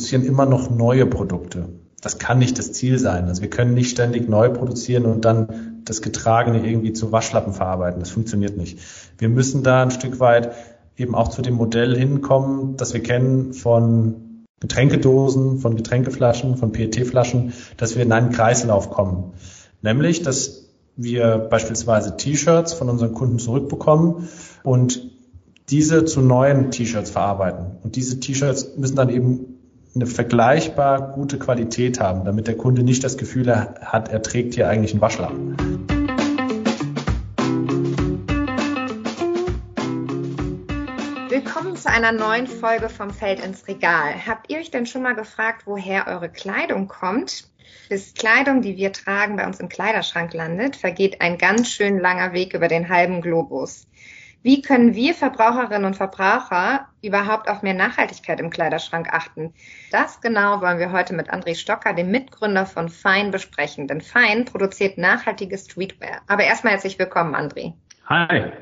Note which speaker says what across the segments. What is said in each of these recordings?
Speaker 1: produzieren immer noch neue Produkte. Das kann nicht das Ziel sein. Also wir können nicht ständig neu produzieren und dann das Getragene irgendwie zu Waschlappen verarbeiten. Das funktioniert nicht. Wir müssen da ein Stück weit eben auch zu dem Modell hinkommen, das wir kennen von Getränkedosen, von Getränkeflaschen, von PET-Flaschen, dass wir in einen Kreislauf kommen. Nämlich, dass wir beispielsweise T-Shirts von unseren Kunden zurückbekommen und diese zu neuen T-Shirts verarbeiten. Und diese T-Shirts müssen dann eben eine vergleichbar gute Qualität haben, damit der Kunde nicht das Gefühl hat, er trägt hier eigentlich einen Waschlappen.
Speaker 2: Willkommen zu einer neuen Folge vom Feld ins Regal. Habt ihr euch denn schon mal gefragt, woher eure Kleidung kommt? Bis Kleidung, die wir tragen, bei uns im Kleiderschrank landet, vergeht ein ganz schön langer Weg über den halben Globus. Wie können wir Verbraucherinnen und Verbraucher überhaupt auf mehr Nachhaltigkeit im Kleiderschrank achten? Das genau wollen wir heute mit André Stocker, dem Mitgründer von Fein, besprechen. Denn Fein produziert nachhaltige Streetwear. Aber erstmal herzlich willkommen, André.
Speaker 3: Hi.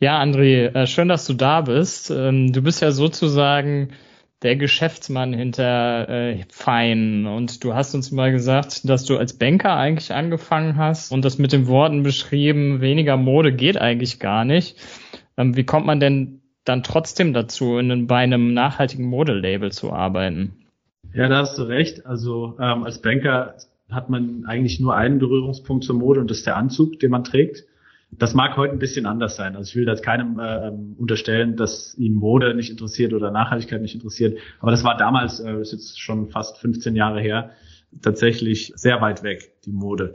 Speaker 4: Ja, André, äh, schön, dass du da bist. Ähm, du bist ja sozusagen der Geschäftsmann hinter äh, Fein. Und du hast uns mal gesagt, dass du als Banker eigentlich angefangen hast und das mit den Worten beschrieben, weniger Mode geht eigentlich gar nicht. Ähm, wie kommt man denn dann trotzdem dazu, in, bei einem nachhaltigen Modelabel zu arbeiten?
Speaker 3: Ja, da hast du recht. Also ähm, als Banker hat man eigentlich nur einen Berührungspunkt zur Mode und das ist der Anzug, den man trägt. Das mag heute ein bisschen anders sein. Also ich will das keinem äh, unterstellen, dass ihn Mode nicht interessiert oder Nachhaltigkeit nicht interessiert. Aber das war damals, äh, ist jetzt schon fast 15 Jahre her, tatsächlich sehr weit weg, die Mode.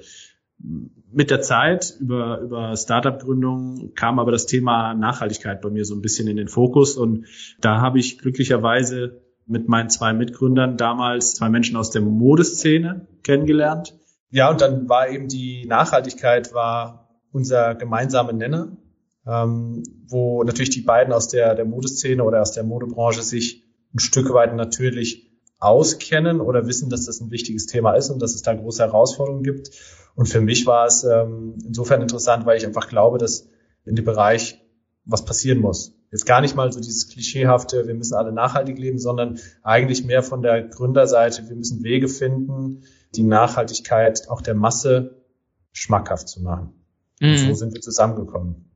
Speaker 3: Mit der Zeit über, über Startup-Gründung kam aber das Thema Nachhaltigkeit bei mir so ein bisschen in den Fokus und da habe ich glücklicherweise mit meinen zwei Mitgründern damals zwei Menschen aus der Modeszene kennengelernt.
Speaker 1: Ja, und dann war eben die Nachhaltigkeit war unser gemeinsamer Nenner, ähm, wo natürlich die beiden aus der, der Modeszene oder aus der Modebranche sich ein Stück weit natürlich auskennen oder wissen, dass das ein wichtiges Thema ist und dass es da große Herausforderungen gibt. Und für mich war es ähm, insofern interessant, weil ich einfach glaube, dass in dem Bereich was passieren muss. Jetzt gar nicht mal so dieses klischeehafte, wir müssen alle nachhaltig leben, sondern eigentlich mehr von der Gründerseite, wir müssen Wege finden, die Nachhaltigkeit auch der Masse schmackhaft zu machen. Und so mhm. sind wir zusammengekommen.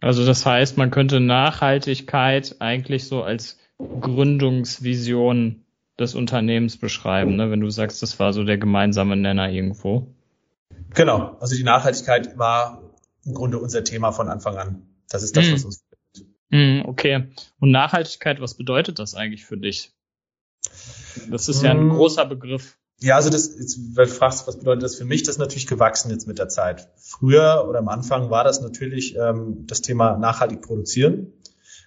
Speaker 4: Also das heißt, man könnte Nachhaltigkeit eigentlich so als Gründungsvision des Unternehmens beschreiben, ne? wenn du sagst, das war so der gemeinsame Nenner irgendwo.
Speaker 1: Genau, also die Nachhaltigkeit war im Grunde unser Thema von Anfang an. Das ist das, mm. was uns
Speaker 4: mm, Okay. Und Nachhaltigkeit, was bedeutet das eigentlich für dich? Das ist ja ein mm. großer Begriff.
Speaker 1: Ja, also das, jetzt, weil du fragst, was bedeutet das für mich, das ist natürlich gewachsen jetzt mit der Zeit. Früher oder am Anfang war das natürlich ähm, das Thema nachhaltig produzieren.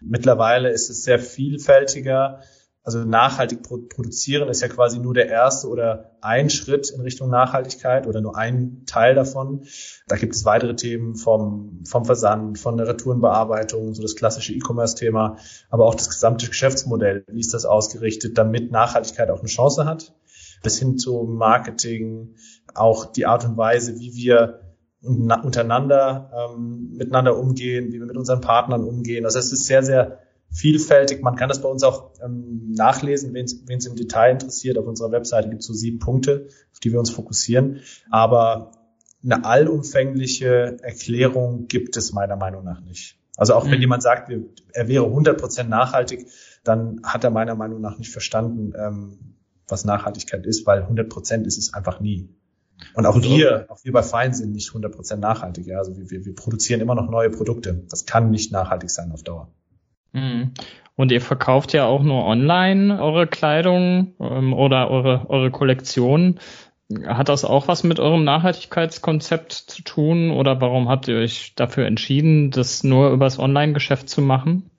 Speaker 1: Mittlerweile ist es sehr vielfältiger. Also nachhaltig produzieren ist ja quasi nur der erste oder ein Schritt in Richtung Nachhaltigkeit oder nur ein Teil davon. Da gibt es weitere Themen vom, vom Versand, von der Retourenbearbeitung, so das klassische E-Commerce-Thema, aber auch das gesamte Geschäftsmodell. Wie ist das ausgerichtet, damit Nachhaltigkeit auch eine Chance hat? Bis hin zu Marketing, auch die Art und Weise, wie wir untereinander ähm, miteinander umgehen, wie wir mit unseren Partnern umgehen. Also es ist sehr, sehr vielfältig. Man kann das bei uns auch ähm, nachlesen, wen es im Detail interessiert. Auf unserer Webseite gibt es so sieben Punkte, auf die wir uns fokussieren. Aber eine allumfängliche Erklärung gibt es meiner Meinung nach nicht. Also auch mhm. wenn jemand sagt, er wäre 100 Prozent nachhaltig, dann hat er meiner Meinung nach nicht verstanden, ähm, was Nachhaltigkeit ist, weil 100 Prozent ist es einfach nie. Und auch wir, auch wir bei Fein sind nicht 100 Prozent nachhaltig. Ja? Also wir, wir produzieren immer noch neue Produkte. Das kann nicht nachhaltig sein auf Dauer.
Speaker 4: Mhm. Und ihr verkauft ja auch nur online eure Kleidung ähm, oder eure, eure Kollektion. Hat das auch was mit eurem Nachhaltigkeitskonzept zu tun oder warum habt ihr euch dafür entschieden, das nur übers Online-Geschäft zu machen?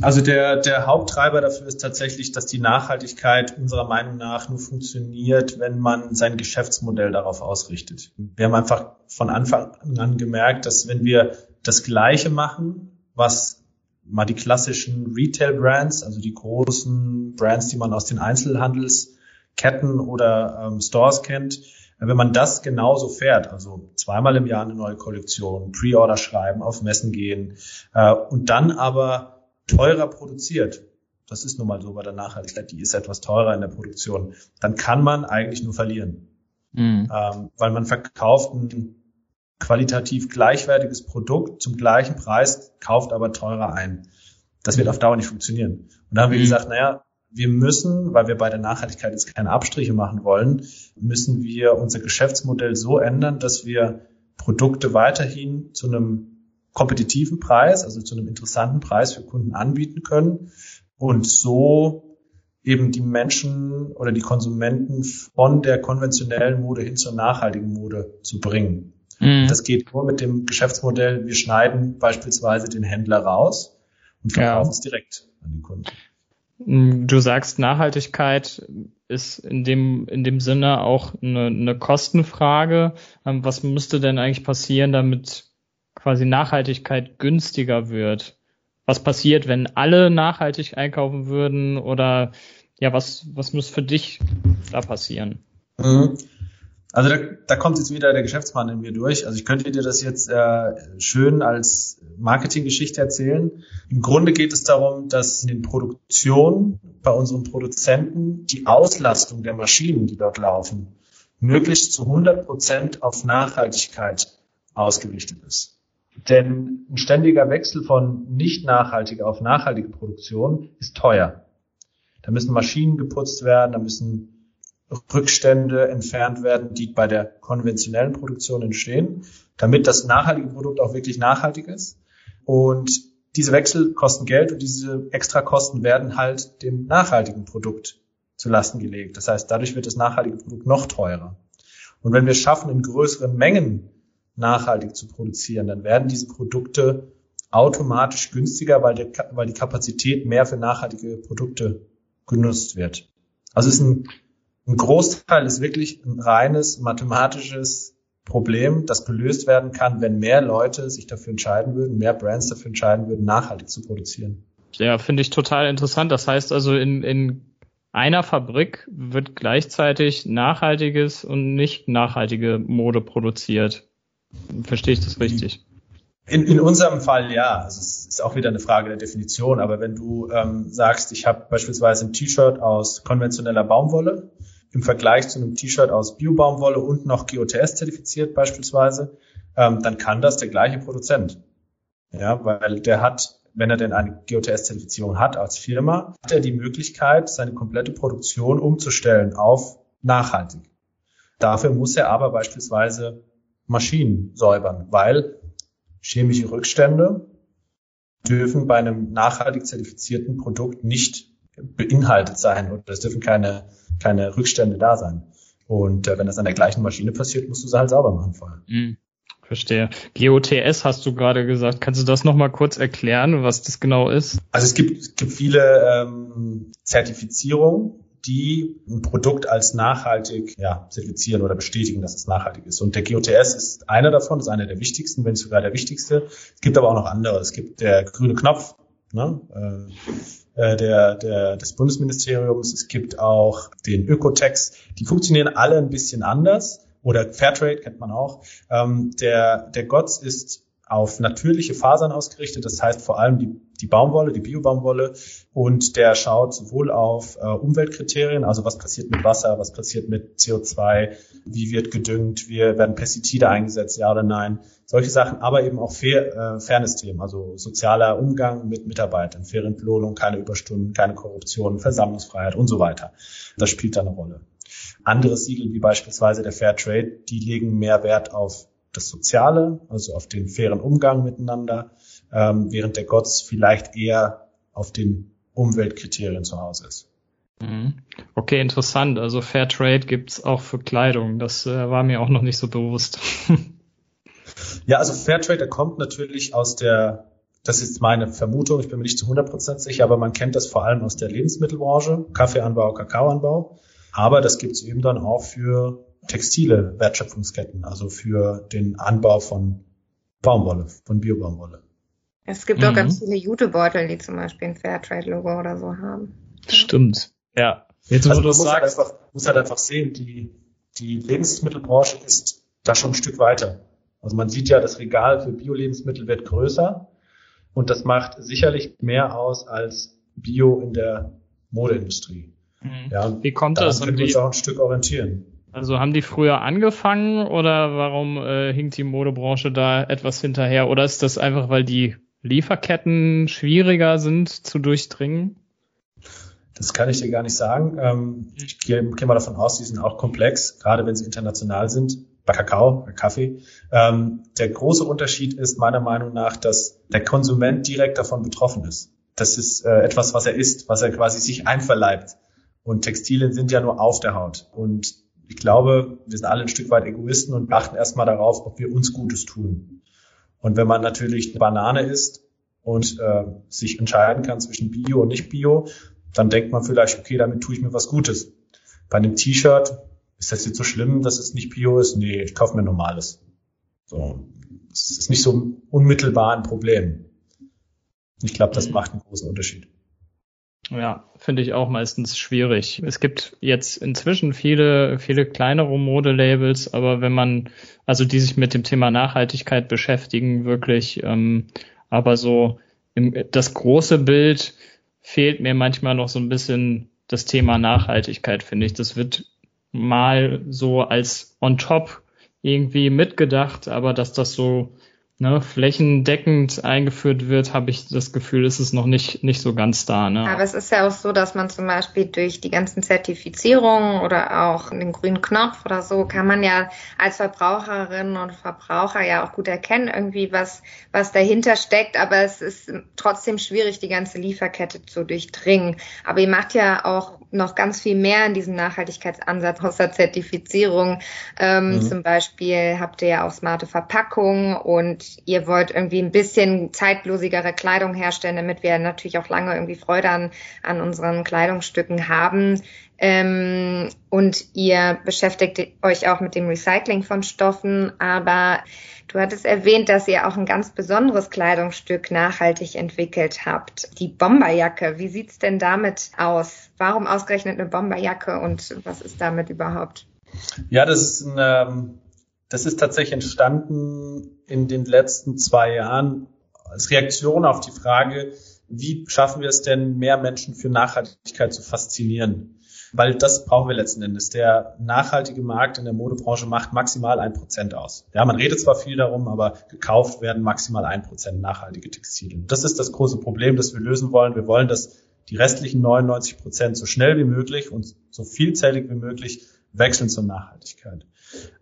Speaker 1: Also der, der Haupttreiber dafür ist tatsächlich, dass die Nachhaltigkeit unserer Meinung nach nur funktioniert, wenn man sein Geschäftsmodell darauf ausrichtet. Wir haben einfach von Anfang an gemerkt, dass wenn wir das Gleiche machen, was mal die klassischen Retail-Brands, also die großen Brands, die man aus den Einzelhandelsketten oder ähm, Stores kennt, wenn man das genauso fährt, also zweimal im Jahr eine neue Kollektion, Pre-Order schreiben, auf Messen gehen äh, und dann aber teurer produziert. das ist nun mal so bei der Nachhaltigkeit, die ist etwas teurer in der Produktion, dann kann man eigentlich nur verlieren. Mhm. Ähm, weil man verkauft ein qualitativ gleichwertiges Produkt zum gleichen Preis, kauft aber teurer ein. Das wird auf Dauer nicht funktionieren. Und da haben wir mhm. gesagt, naja, wir müssen, weil wir bei der Nachhaltigkeit jetzt keine Abstriche machen wollen, müssen wir unser Geschäftsmodell so ändern, dass wir Produkte weiterhin zu einem kompetitiven Preis, also zu einem interessanten Preis für Kunden anbieten können und so eben die Menschen oder die Konsumenten von der konventionellen Mode hin zur nachhaltigen Mode zu bringen. Mhm. Das geht nur mit dem Geschäftsmodell, wir schneiden beispielsweise den Händler raus und verkaufen ja. es direkt an den Kunden.
Speaker 4: Du sagst, Nachhaltigkeit ist in dem, in dem Sinne auch eine, eine Kostenfrage. Ähm, was müsste denn eigentlich passieren, damit quasi Nachhaltigkeit günstiger wird? Was passiert, wenn alle nachhaltig einkaufen würden? Oder ja, was, was muss für dich da passieren?
Speaker 1: Mhm. Also da, da kommt jetzt wieder der Geschäftsmann in mir durch. Also ich könnte dir das jetzt äh, schön als Marketinggeschichte erzählen. Im Grunde geht es darum, dass in den Produktionen bei unseren Produzenten die Auslastung der Maschinen, die dort laufen, möglichst zu 100 Prozent auf Nachhaltigkeit ausgerichtet ist. Denn ein ständiger Wechsel von nicht nachhaltiger auf nachhaltige Produktion ist teuer. Da müssen Maschinen geputzt werden, da müssen Rückstände entfernt werden, die bei der konventionellen Produktion entstehen, damit das nachhaltige Produkt auch wirklich nachhaltig ist. Und diese Wechsel kosten Geld und diese Extrakosten werden halt dem nachhaltigen Produkt zu Lasten gelegt. Das heißt, dadurch wird das nachhaltige Produkt noch teurer. Und wenn wir schaffen, in größeren Mengen nachhaltig zu produzieren, dann werden diese Produkte automatisch günstiger, weil, der, weil die Kapazität mehr für nachhaltige Produkte genutzt wird. Also ist ein ein Großteil ist wirklich ein reines mathematisches Problem, das gelöst werden kann, wenn mehr Leute sich dafür entscheiden würden, mehr Brands dafür entscheiden würden, nachhaltig zu produzieren.
Speaker 4: Ja, finde ich total interessant. Das heißt also, in, in einer Fabrik wird gleichzeitig nachhaltiges und nicht nachhaltige Mode produziert. Verstehe ich das richtig?
Speaker 1: In, in unserem Fall ja. Also es ist auch wieder eine Frage der Definition. Aber wenn du ähm, sagst, ich habe beispielsweise ein T-Shirt aus konventioneller Baumwolle im Vergleich zu einem T-Shirt aus Biobaumwolle und noch GOTS zertifiziert beispielsweise, ähm, dann kann das der gleiche Produzent. Ja, weil der hat, wenn er denn eine GOTS-Zertifizierung hat als Firma, hat er die Möglichkeit, seine komplette Produktion umzustellen auf nachhaltig. Dafür muss er aber beispielsweise Maschinen säubern, weil chemische Rückstände dürfen bei einem nachhaltig zertifizierten Produkt nicht beinhaltet sein oder es dürfen keine keine Rückstände da sein. Und äh, wenn das an der gleichen Maschine passiert, musst du sie halt sauber machen vorher.
Speaker 4: Mhm. Verstehe. GOTS hast du gerade gesagt. Kannst du das nochmal kurz erklären, was das genau ist?
Speaker 1: Also es gibt, es gibt viele ähm, Zertifizierungen, die ein Produkt als nachhaltig ja, zertifizieren oder bestätigen, dass es nachhaltig ist. Und der GOTS ist einer davon, ist einer der wichtigsten, wenn nicht sogar der wichtigste. Es gibt aber auch noch andere. Es gibt der grüne Knopf, ne? äh, äh, der, der, des Bundesministeriums. Es gibt auch den Ökotex. Die funktionieren alle ein bisschen anders. Oder Fairtrade kennt man auch. Ähm, der, der GOTS ist auf natürliche Fasern ausgerichtet. Das heißt vor allem die, die Baumwolle, die Biobaumwolle. Und der schaut sowohl auf äh, Umweltkriterien, also was passiert mit Wasser, was passiert mit CO2, wie wird gedüngt, wie werden Pestizide eingesetzt, ja oder nein. Solche Sachen, aber eben auch Fair, äh, Fairness-Themen, also sozialer Umgang mit Mitarbeitern, faire Entlohnung, keine Überstunden, keine Korruption, Versammlungsfreiheit und so weiter. Das spielt da eine Rolle. Andere Siegel wie beispielsweise der Fair Trade, die legen mehr Wert auf das Soziale, also auf den fairen Umgang miteinander, ähm, während der GOTS vielleicht eher auf den Umweltkriterien zu Hause ist.
Speaker 4: Mhm. Okay, interessant. Also Fair Trade gibt's auch für Kleidung. Das äh, war mir auch noch nicht so bewusst.
Speaker 1: ja, also Fair Trade, der kommt natürlich aus der, das ist meine Vermutung, ich bin mir nicht zu 100% sicher, aber man kennt das vor allem aus der Lebensmittelbranche, Kaffeeanbau, Kakaoanbau. Aber das gibt's eben dann auch für textile Wertschöpfungsketten, also für den Anbau von Baumwolle, von Biobaumwolle.
Speaker 2: Es gibt mhm. auch ganz viele Jutebeutel, die zum Beispiel ein Fairtrade-Logo oder so haben.
Speaker 4: Stimmt, ja.
Speaker 1: Jetzt, also du musst halt, einfach, musst halt einfach sehen, die, die Lebensmittelbranche ist da schon ein Stück weiter. Also man sieht ja, das Regal für Bio-Lebensmittel wird größer und das macht sicherlich mehr aus als Bio in der Modeindustrie.
Speaker 4: Mhm. Ja, Wie kommt das?
Speaker 1: Können wir uns auch ein Stück orientieren.
Speaker 4: Also haben die früher angefangen oder warum äh, hinkt die Modebranche da etwas hinterher? Oder ist das einfach, weil die Lieferketten schwieriger sind zu durchdringen?
Speaker 1: Das kann ich dir gar nicht sagen. Ähm, ich gehe, gehe mal davon aus, die sind auch komplex, gerade wenn sie international sind. Bei Kakao, bei Kaffee. Ähm, der große Unterschied ist meiner Meinung nach, dass der Konsument direkt davon betroffen ist. Das ist äh, etwas, was er isst, was er quasi sich einverleibt. Und Textilien sind ja nur auf der Haut. Und ich glaube, wir sind alle ein Stück weit Egoisten und achten erstmal darauf, ob wir uns Gutes tun. Und wenn man natürlich eine Banane isst und äh, sich entscheiden kann zwischen Bio und nicht Bio, dann denkt man vielleicht, okay, damit tue ich mir was Gutes. Bei einem T-Shirt ist das jetzt so schlimm, dass es nicht Bio ist? Nee, ich kaufe mir normales. So, es ist nicht so unmittelbar ein Problem. Ich glaube, das mhm. macht einen großen Unterschied.
Speaker 4: Ja, finde ich auch meistens schwierig. Es gibt jetzt inzwischen viele, viele kleinere Modelabels, aber wenn man, also die sich mit dem Thema Nachhaltigkeit beschäftigen, wirklich, ähm, aber so im, das große Bild fehlt mir manchmal noch so ein bisschen das Thema Nachhaltigkeit, finde ich. Das wird mal so als on top irgendwie mitgedacht, aber dass das so ne, flächendeckend eingeführt wird, habe ich das Gefühl, ist es noch nicht, nicht so ganz da. Ne?
Speaker 2: Aber es ist ja auch so, dass man zum Beispiel durch die ganzen Zertifizierungen oder auch den grünen Knopf oder so, kann man ja als Verbraucherinnen und Verbraucher ja auch gut erkennen, irgendwie was, was dahinter steckt. Aber es ist trotzdem schwierig, die ganze Lieferkette zu durchdringen. Aber ihr macht ja auch noch ganz viel mehr in diesem Nachhaltigkeitsansatz außer Zertifizierung. Ähm, mhm. Zum Beispiel habt ihr ja auch smarte Verpackungen und ihr wollt irgendwie ein bisschen zeitlosigere Kleidung herstellen, damit wir natürlich auch lange irgendwie Freude an, an unseren Kleidungsstücken haben. Ähm, und ihr beschäftigt euch auch mit dem Recycling von Stoffen, aber du hattest erwähnt, dass ihr auch ein ganz besonderes Kleidungsstück nachhaltig entwickelt habt. Die Bomberjacke. Wie sieht's denn damit aus? Warum ausgerechnet eine Bomberjacke und was ist damit überhaupt?
Speaker 1: Ja, das ist ein ähm, das ist tatsächlich entstanden in den letzten zwei Jahren als Reaktion auf die Frage, wie schaffen wir es denn, mehr Menschen für Nachhaltigkeit zu faszinieren? Weil das brauchen wir letzten Endes. Der nachhaltige Markt in der Modebranche macht maximal ein Prozent aus. Ja, man redet zwar viel darum, aber gekauft werden maximal ein Prozent nachhaltige Textilien. Das ist das große Problem, das wir lösen wollen. Wir wollen, dass die restlichen 99 Prozent so schnell wie möglich und so vielzählig wie möglich wechseln zur Nachhaltigkeit.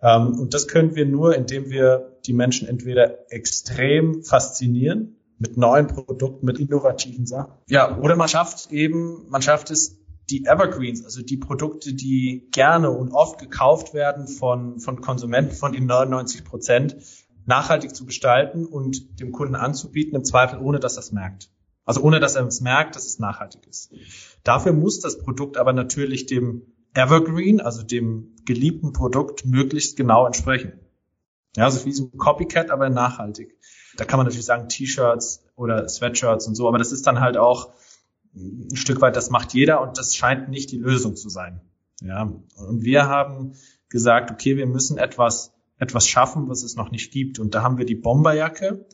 Speaker 1: Ähm, und das können wir nur, indem wir die Menschen entweder extrem faszinieren mit neuen Produkten, mit innovativen Sachen. Ja, oder man schafft eben, man schafft es, die Evergreens, also die Produkte, die gerne und oft gekauft werden von, von Konsumenten, von den 99 Prozent, nachhaltig zu gestalten und dem Kunden anzubieten, im Zweifel ohne, dass er es merkt. Also ohne, dass er es merkt, dass es nachhaltig ist. Dafür muss das Produkt aber natürlich dem Evergreen, also dem geliebten Produkt, möglichst genau entsprechen. Ja, also wie so ein Copycat, aber nachhaltig. Da kann man natürlich sagen T-Shirts oder Sweatshirts und so, aber das ist dann halt auch ein Stück weit, das macht jeder und das scheint nicht die Lösung zu sein. Ja, und wir haben gesagt, okay, wir müssen etwas, etwas schaffen, was es noch nicht gibt. Und da haben wir die Bomberjacke.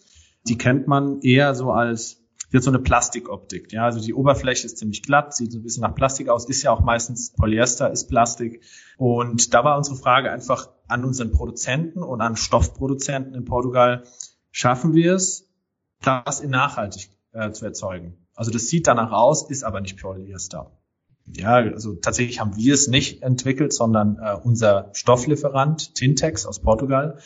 Speaker 1: Die kennt man eher so als hat so eine Plastikoptik. Ja, also die Oberfläche ist ziemlich glatt, sieht so ein bisschen nach Plastik aus, ist ja auch meistens Polyester, ist Plastik. Und da war unsere Frage einfach an unseren Produzenten und an Stoffproduzenten in Portugal, schaffen wir es, das in nachhaltig äh, zu erzeugen? Also das sieht danach aus, ist aber nicht Polyester. Ja, also tatsächlich haben wir es nicht entwickelt, sondern äh, unser Stofflieferant Tintex aus Portugal,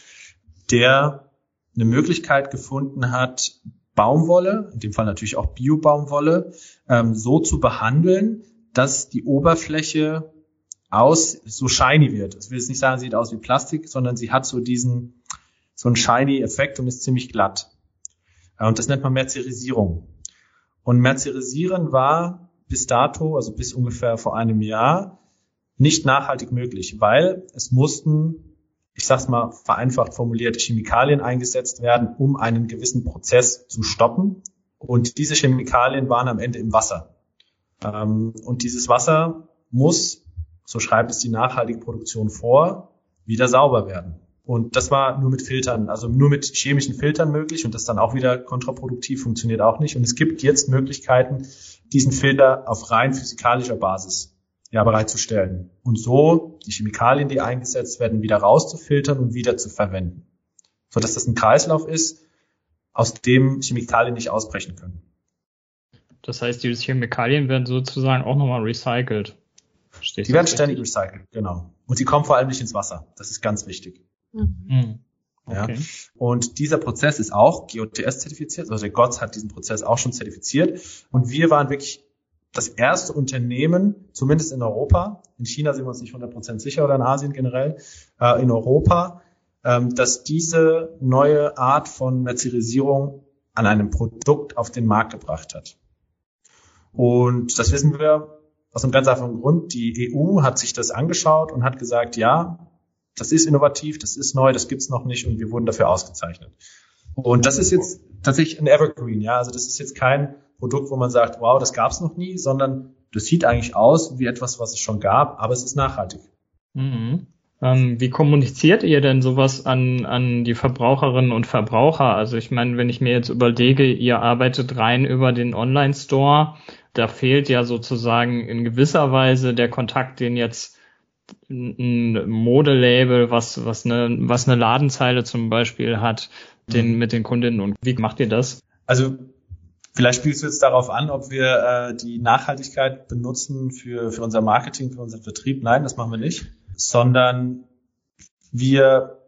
Speaker 1: der eine Möglichkeit gefunden hat, Baumwolle, in dem Fall natürlich auch Bio-Baumwolle, ähm, so zu behandeln, dass die Oberfläche aus so shiny wird. Ich will jetzt nicht sagen, sie sieht aus wie Plastik, sondern sie hat so diesen so einen shiny Effekt und ist ziemlich glatt. Äh, und das nennt man Mercerisierung. Und Merzerisieren war bis dato, also bis ungefähr vor einem Jahr, nicht nachhaltig möglich, weil es mussten ich sag's mal vereinfacht formuliert, Chemikalien eingesetzt werden, um einen gewissen Prozess zu stoppen. Und diese Chemikalien waren am Ende im Wasser. Ähm, und dieses Wasser muss, so schreibt es die nachhaltige Produktion vor, wieder sauber werden. Und das war nur mit Filtern, also nur mit chemischen Filtern möglich und das dann auch wieder kontraproduktiv, funktioniert auch nicht. Und es gibt jetzt Möglichkeiten, diesen Filter auf rein physikalischer Basis ja, bereitzustellen. Und so die Chemikalien, die eingesetzt werden, wieder rauszufiltern und wieder zu verwenden. Sodass das ein Kreislauf ist, aus dem Chemikalien nicht ausbrechen können.
Speaker 4: Das heißt, diese Chemikalien werden sozusagen auch nochmal recycelt.
Speaker 1: Verstehst die werden ständig recycelt, genau. Und sie kommen vor allem nicht ins Wasser. Das ist ganz wichtig. Mhm. Okay. Ja. Und dieser Prozess ist auch GOTS zertifiziert, also der GOTS hat diesen Prozess auch schon zertifiziert. Und wir waren wirklich das erste Unternehmen, zumindest in Europa, in China sind wir uns nicht 100% sicher oder in Asien generell, äh, in Europa, ähm, dass diese neue Art von Mercerisierung an einem Produkt auf den Markt gebracht hat. Und das wissen wir aus einem ganz einfachen Grund. Die EU hat sich das angeschaut und hat gesagt, ja, das ist innovativ, das ist neu, das gibt's noch nicht und wir wurden dafür ausgezeichnet. Und das ist jetzt tatsächlich ein Evergreen, ja. Also das ist jetzt kein Produkt, wo man sagt, wow, das gab's noch nie, sondern das sieht eigentlich aus wie etwas, was es schon gab, aber es ist nachhaltig.
Speaker 4: Mhm. Ähm, wie kommuniziert ihr denn sowas an, an die Verbraucherinnen und Verbraucher? Also ich meine, wenn ich mir jetzt überlege, ihr arbeitet rein über den Online-Store, da fehlt ja sozusagen in gewisser Weise der Kontakt, den jetzt ein Modelabel, was, was eine, was eine Ladenzeile zum Beispiel hat, den, mhm. mit den Kundinnen. Und wie macht ihr das?
Speaker 1: Also, vielleicht spielst du jetzt darauf an, ob wir äh, die Nachhaltigkeit benutzen für, für unser Marketing, für unseren Vertrieb. Nein, das machen wir nicht, sondern wir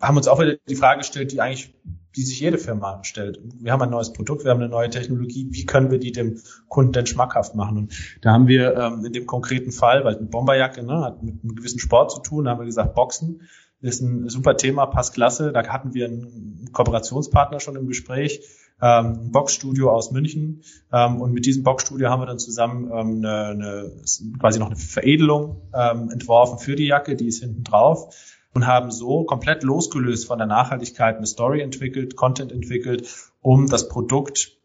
Speaker 1: haben uns auch wieder die Frage gestellt, die eigentlich die sich jede Firma stellt. Wir haben ein neues Produkt, wir haben eine neue Technologie, wie können wir die dem Kunden denn schmackhaft machen? Und da haben wir ähm, in dem konkreten Fall, weil eine Bomberjacke ne, hat mit einem gewissen Sport zu tun, haben wir gesagt, Boxen ist ein super Thema, passt klasse. Da hatten wir einen Kooperationspartner schon im Gespräch, ähm, ein Boxstudio aus München. Ähm, und mit diesem Boxstudio haben wir dann zusammen ähm, eine, eine, quasi noch eine Veredelung ähm, entworfen für die Jacke, die ist hinten drauf und haben so komplett losgelöst von der Nachhaltigkeit eine Story entwickelt, Content entwickelt, um das Produkt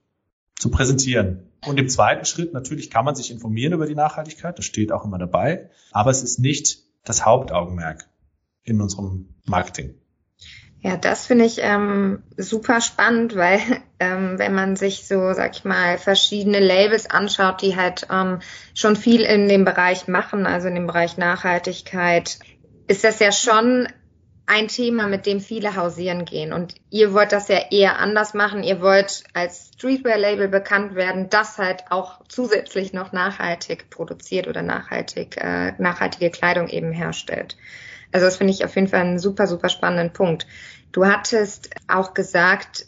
Speaker 1: zu präsentieren. Und im zweiten Schritt, natürlich kann man sich informieren über die Nachhaltigkeit, das steht auch immer dabei, aber es ist nicht das Hauptaugenmerk in unserem Marketing.
Speaker 2: Ja, das finde ich ähm, super spannend, weil ähm, wenn man sich so, sag ich mal, verschiedene Labels anschaut, die halt ähm, schon viel in dem Bereich machen, also in dem Bereich Nachhaltigkeit, ist das ja schon ein Thema, mit dem viele hausieren gehen. Und ihr wollt das ja eher anders machen. Ihr wollt als Streetwear-Label bekannt werden, das halt auch zusätzlich noch nachhaltig produziert oder nachhaltig, äh, nachhaltige Kleidung eben herstellt. Also das finde ich auf jeden Fall einen super, super spannenden Punkt. Du hattest auch gesagt,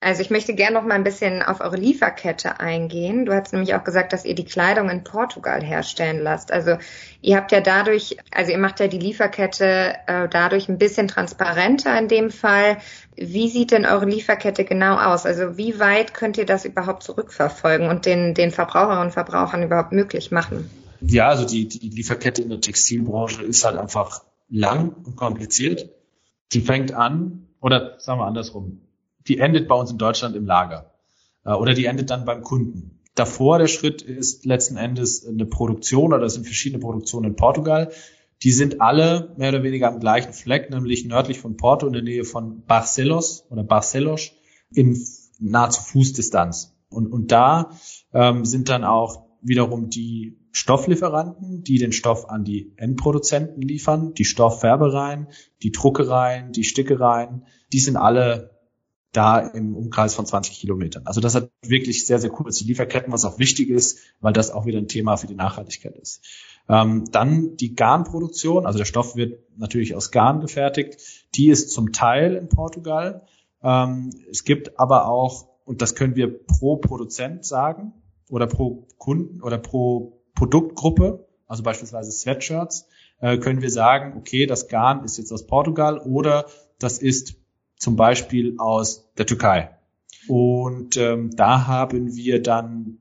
Speaker 2: also ich möchte gerne noch mal ein bisschen auf eure Lieferkette eingehen. Du hast nämlich auch gesagt, dass ihr die Kleidung in Portugal herstellen lasst. Also ihr habt ja dadurch, also ihr macht ja die Lieferkette äh, dadurch ein bisschen transparenter in dem Fall. Wie sieht denn eure Lieferkette genau aus? Also wie weit könnt ihr das überhaupt zurückverfolgen und den, den Verbraucherinnen und Verbrauchern überhaupt möglich machen?
Speaker 1: Ja, also die, die Lieferkette in der Textilbranche ist halt einfach lang und kompliziert. Die fängt an, oder sagen wir andersrum, die endet bei uns in Deutschland im Lager äh, oder die endet dann beim Kunden. Davor der Schritt ist letzten Endes eine Produktion oder es sind verschiedene Produktionen in Portugal. Die sind alle mehr oder weniger am gleichen Fleck, nämlich nördlich von Porto in der Nähe von Barcelos oder Barcelos in nahezu Fußdistanz. Und, und da ähm, sind dann auch wiederum die Stofflieferanten, die den Stoff an die Endproduzenten liefern, die Stofffärbereien, die Druckereien, die Stickereien, die sind alle da im Umkreis von 20 Kilometern. Also das hat wirklich sehr, sehr kurze Lieferketten, was auch wichtig ist, weil das auch wieder ein Thema für die Nachhaltigkeit ist. Ähm, dann die Garnproduktion, also der Stoff wird natürlich aus Garn gefertigt, die ist zum Teil in Portugal. Ähm, es gibt aber auch, und das können wir pro Produzent sagen, oder pro Kunden oder pro Produktgruppe, also beispielsweise Sweatshirts, äh, können wir sagen, okay, das Garn ist jetzt aus Portugal oder das ist zum Beispiel aus der Türkei. Und ähm, da haben wir dann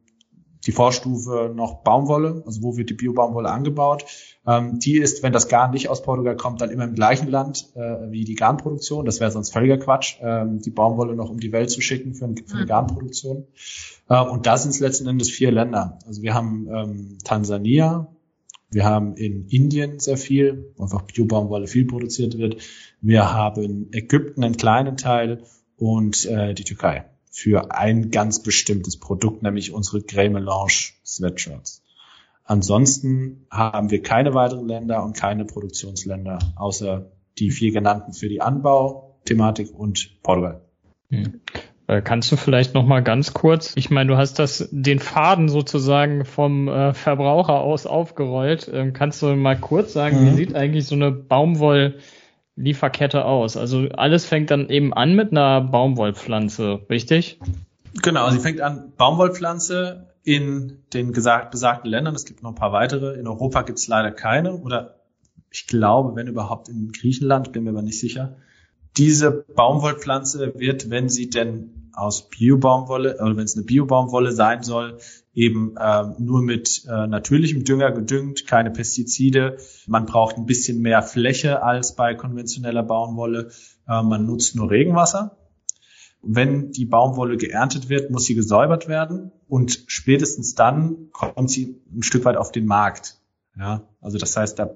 Speaker 1: die Vorstufe noch Baumwolle, also wo wird die Bio-Baumwolle angebaut. Ähm, die ist, wenn das Garn nicht aus Portugal kommt, dann immer im gleichen Land äh, wie die Garnproduktion. Das wäre sonst völliger Quatsch, ähm, die Baumwolle noch um die Welt zu schicken für, für eine hm. Garnproduktion. Äh, und da sind es letzten Endes vier Länder. Also wir haben ähm, Tansania, Wir haben in Indien sehr viel, wo einfach Biobaumwolle viel produziert wird. Wir haben Ägypten einen kleinen Teil und äh, die Türkei für ein ganz bestimmtes Produkt, nämlich unsere Grey Melange Sweatshirts. Ansonsten haben wir keine weiteren Länder und keine Produktionsländer, außer die vier genannten für die Anbau-Thematik und Portugal.
Speaker 4: Äh, kannst du vielleicht noch mal ganz kurz, ich meine, du hast das den Faden sozusagen vom äh, Verbraucher aus aufgerollt. Ähm, kannst du mal kurz sagen, mhm. wie sieht eigentlich so eine Baumwolllieferkette aus? Also alles fängt dann eben an mit einer Baumwollpflanze, richtig?
Speaker 1: Genau, sie fängt an Baumwollpflanze in den gesagt, besagten Ländern. Es gibt noch ein paar weitere. In Europa gibt es leider keine oder ich glaube, wenn überhaupt in Griechenland, bin mir aber nicht sicher. Diese Baumwollpflanze wird, wenn sie denn aus Biobaumwolle oder wenn es eine Biobaumwolle sein soll, eben äh, nur mit äh, natürlichem Dünger gedüngt, keine Pestizide. Man braucht ein bisschen mehr Fläche als bei konventioneller Baumwolle. Äh, man nutzt nur Regenwasser. Wenn die Baumwolle geerntet wird, muss sie gesäubert werden und spätestens dann kommt sie ein Stück weit auf den Markt. Ja, also das heißt, da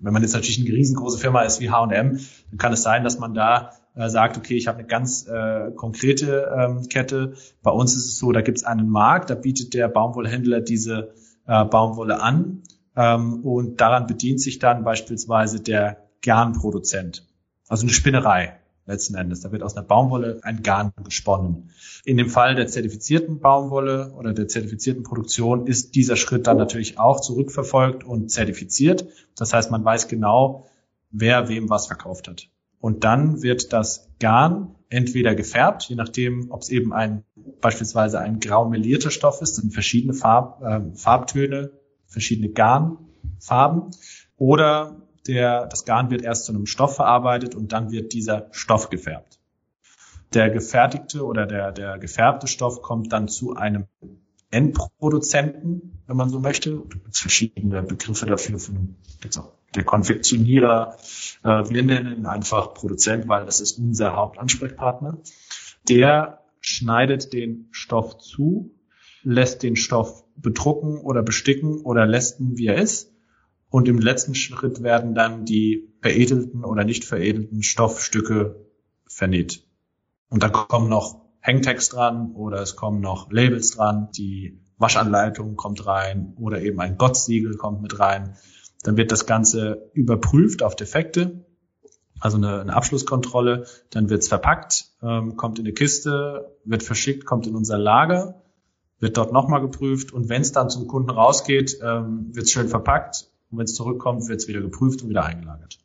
Speaker 1: wenn man jetzt natürlich eine riesengroße Firma ist wie H&M, dann kann es sein, dass man da äh, sagt, okay, ich habe eine ganz äh, konkrete ähm, Kette. Bei uns ist es so, da gibt es einen Markt, da bietet der Baumwollhändler diese äh, Baumwolle an ähm, und daran bedient sich dann beispielsweise der Garnproduzent, also eine Spinnerei letzten Endes. Da wird aus einer Baumwolle ein Garn gesponnen. In dem Fall der zertifizierten Baumwolle oder der zertifizierten Produktion ist dieser Schritt dann natürlich auch zurückverfolgt und zertifiziert. Das heißt, man weiß genau, wer wem was verkauft hat. Und dann wird das Garn entweder gefärbt, je nachdem, ob es eben ein beispielsweise ein grau melierter Stoff ist, sind verschiedene Farb, äh, Farbtöne, verschiedene Garnfarben, oder der, das Garn wird erst zu einem Stoff verarbeitet und dann wird dieser Stoff gefärbt. Der gefertigte oder der, der gefärbte Stoff kommt dann zu einem Endproduzenten, wenn man so möchte. Es gibt verschiedene Begriffe dafür von der Konfektionierer. Äh, wir nennen ihn einfach Produzent, weil das ist unser Hauptansprechpartner. Der schneidet den Stoff zu, lässt den Stoff bedrucken oder besticken oder lästen, wie er ist und im letzten Schritt werden dann die veredelten oder nicht veredelten Stoffstücke vernäht. Und dann kommen noch Hangtags dran oder es kommen noch Labels dran, die Waschanleitung kommt rein oder eben ein Gottsiegel kommt mit rein. Dann wird das Ganze überprüft auf Defekte, also eine, eine Abschlusskontrolle. Dann wird es verpackt, ähm, kommt in eine Kiste, wird verschickt, kommt in unser Lager, wird dort nochmal geprüft und wenn es dann zum Kunden rausgeht, ähm, wird es schön verpackt und wenn es zurückkommt, wird es wieder geprüft und wieder eingelagert.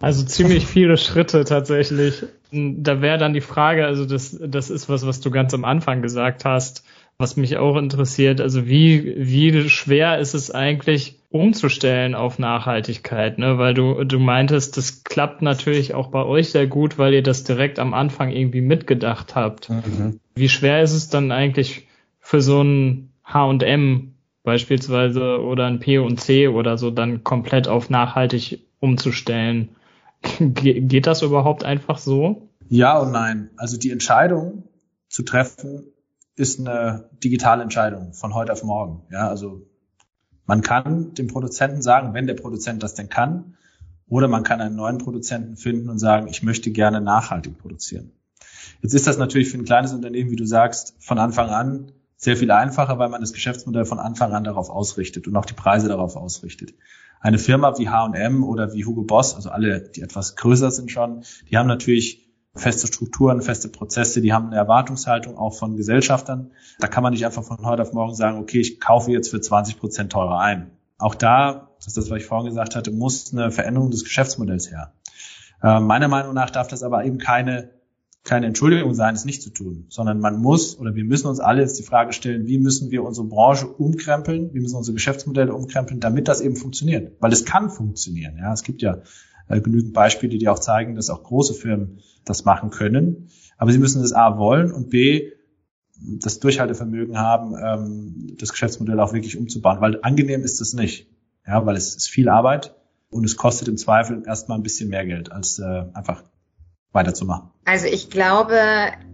Speaker 4: Also ziemlich viele Schritte tatsächlich. Da wäre dann die Frage, also das, das ist was, was du ganz am Anfang gesagt hast, was mich auch interessiert. Also wie, wie schwer ist es eigentlich umzustellen auf Nachhaltigkeit, ne? Weil du, du meintest, das klappt natürlich auch bei euch sehr gut, weil ihr das direkt am Anfang irgendwie mitgedacht habt. Mhm. Wie schwer ist es dann eigentlich für so ein H&M beispielsweise oder ein P und C oder so dann komplett auf nachhaltig umzustellen. Geht das überhaupt einfach so?
Speaker 1: Ja und nein. Also die Entscheidung zu treffen ist eine digitale Entscheidung von heute auf morgen. Ja, also man kann dem Produzenten sagen, wenn der Produzent das denn kann, oder man kann einen neuen Produzenten finden und sagen, ich möchte gerne nachhaltig produzieren. Jetzt ist das natürlich für ein kleines Unternehmen, wie du sagst, von Anfang an sehr viel einfacher, weil man das Geschäftsmodell von Anfang an darauf ausrichtet und auch die Preise darauf ausrichtet. Eine Firma wie H&M oder wie Hugo Boss, also alle, die etwas größer sind schon, die haben natürlich feste Strukturen, feste Prozesse, die haben eine Erwartungshaltung auch von Gesellschaftern. Da kann man nicht einfach von heute auf morgen sagen, okay, ich kaufe jetzt für 20 Prozent teurer ein. Auch da, das ist das, was ich vorhin gesagt hatte, muss eine Veränderung des Geschäftsmodells her. Äh, meiner Meinung nach darf das aber eben keine keine Entschuldigung sein, es nicht zu tun, sondern man muss oder wir müssen uns alle jetzt die Frage stellen, wie müssen wir unsere Branche umkrempeln, wie müssen unsere Geschäftsmodelle umkrempeln, damit das eben funktioniert. Weil es kann funktionieren. Ja, es gibt ja äh, genügend Beispiele, die auch zeigen, dass auch große Firmen das machen können. Aber sie müssen das A wollen und B das Durchhaltevermögen haben, ähm, das Geschäftsmodell auch wirklich umzubauen. Weil angenehm ist es nicht. Ja, weil es ist viel Arbeit und es kostet im Zweifel erstmal ein bisschen mehr Geld, als äh, einfach weiterzumachen.
Speaker 2: Also ich glaube,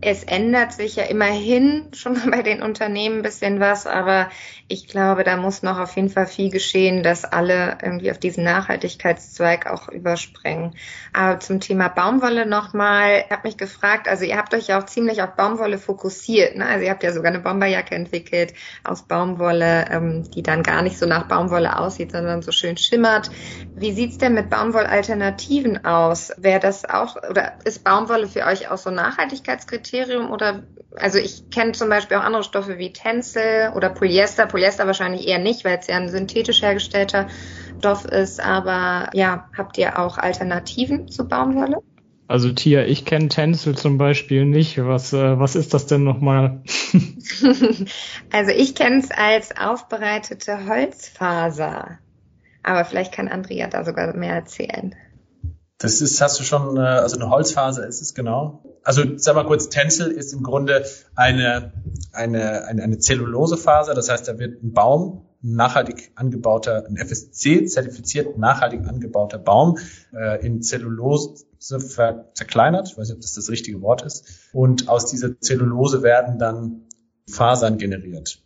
Speaker 2: es ändert sich ja immerhin schon bei den Unternehmen ein bisschen was, aber ich glaube, da muss noch auf jeden Fall viel geschehen, dass alle irgendwie auf diesen Nachhaltigkeitszweig auch überspringen. Aber zum Thema Baumwolle nochmal, ich habe mich gefragt, also ihr habt euch ja auch ziemlich auf Baumwolle fokussiert. Ne? Also ihr habt ja sogar eine Bomberjacke entwickelt aus Baumwolle, ähm, die dann gar nicht so nach Baumwolle aussieht, sondern so schön schimmert. Wie sieht's denn mit Baumwollalternativen aus? Wäre das auch, oder ist Baumwolle für euch auch so ein Nachhaltigkeitskriterium? Oder also ich kenne zum Beispiel auch andere Stoffe wie Tencel oder Polyester. Polyester wahrscheinlich eher nicht, weil es ja ein synthetisch hergestellter Stoff ist. Aber ja, habt ihr auch Alternativen zu Baumwolle?
Speaker 4: Also Tia, ich kenne Tencel zum Beispiel nicht. Was, äh, was ist das denn nochmal?
Speaker 2: also ich kenne es als aufbereitete Holzfaser. Aber vielleicht kann Andrea da sogar mehr erzählen.
Speaker 1: Das ist, hast du schon, äh, also eine Holzfaser ist es genau. Also sag mal kurz, Tencel ist im Grunde eine, eine, eine, eine Zellulosefaser. Das heißt, da wird ein Baum, ein nachhaltig angebauter, ein FSC-zertifiziert nachhaltig angebauter Baum äh, in Zellulose zerkleinert. Ich weiß nicht, ob das das richtige Wort ist. Und aus dieser Zellulose werden dann Fasern generiert.